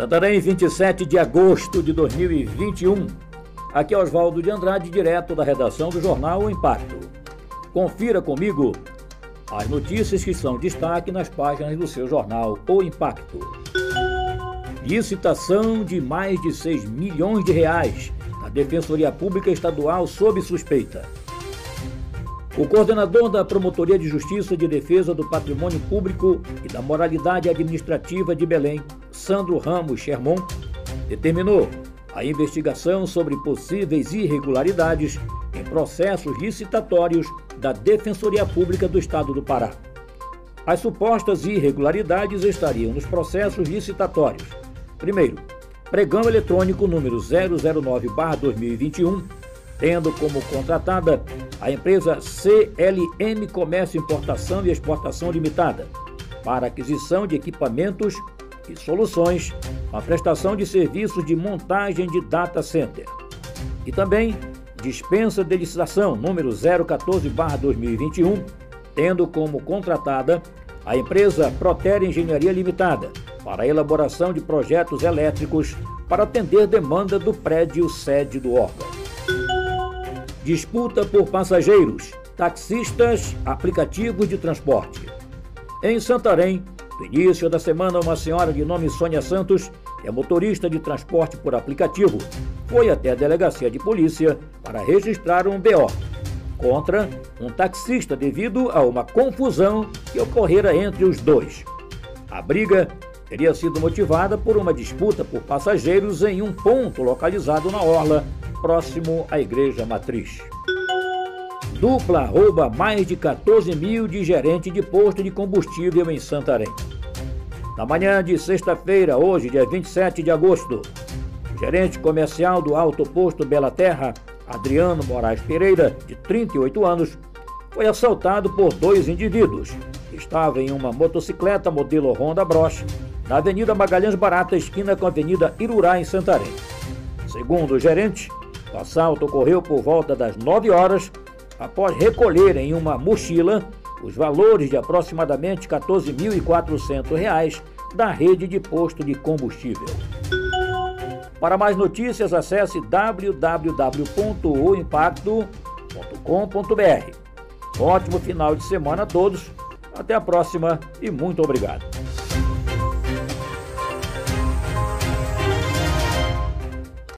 Santarém, 27 de agosto de 2021. Aqui é Oswaldo de Andrade, direto da redação do jornal O Impacto. Confira comigo as notícias que são destaque nas páginas do seu jornal O Impacto. Licitação de mais de 6 milhões de reais na Defensoria Pública Estadual sob suspeita. O coordenador da Promotoria de Justiça de Defesa do Patrimônio Público e da Moralidade Administrativa de Belém, Sandro Ramos Sherman, determinou a investigação sobre possíveis irregularidades em processos licitatórios da Defensoria Pública do Estado do Pará. As supostas irregularidades estariam nos processos licitatórios. Primeiro, pregão eletrônico número 009/2021, tendo como contratada a empresa CLM Comércio Importação e Exportação Limitada para aquisição de equipamentos soluções a prestação de serviços de montagem de data center. E também dispensa de licitação número 014/2021, tendo como contratada a empresa Proter Engenharia Limitada para a elaboração de projetos elétricos para atender demanda do prédio sede do órgão. Disputa por passageiros, taxistas, aplicativos de transporte. Em Santarém, no início da semana, uma senhora de nome Sônia Santos, que é motorista de transporte por aplicativo, foi até a delegacia de polícia para registrar um BO contra um taxista devido a uma confusão que ocorrera entre os dois. A briga teria sido motivada por uma disputa por passageiros em um ponto localizado na orla, próximo à igreja matriz. Dupla rouba mais de 14 mil de gerente de posto de combustível em Santarém. Na manhã de sexta-feira, hoje, dia 27 de agosto, o gerente comercial do Alto Posto Bela Terra, Adriano Moraes Pereira, de 38 anos, foi assaltado por dois indivíduos que estavam em uma motocicleta modelo Honda Bros na Avenida Magalhães Barata, esquina com a Avenida Irurá, em Santarém. Segundo o gerente, o assalto ocorreu por volta das 9 horas após recolher em uma mochila os valores de aproximadamente R$ 14.400 da rede de posto de combustível. Para mais notícias, acesse www.oimpacto.com.br. Ótimo final de semana a todos, até a próxima e muito obrigado.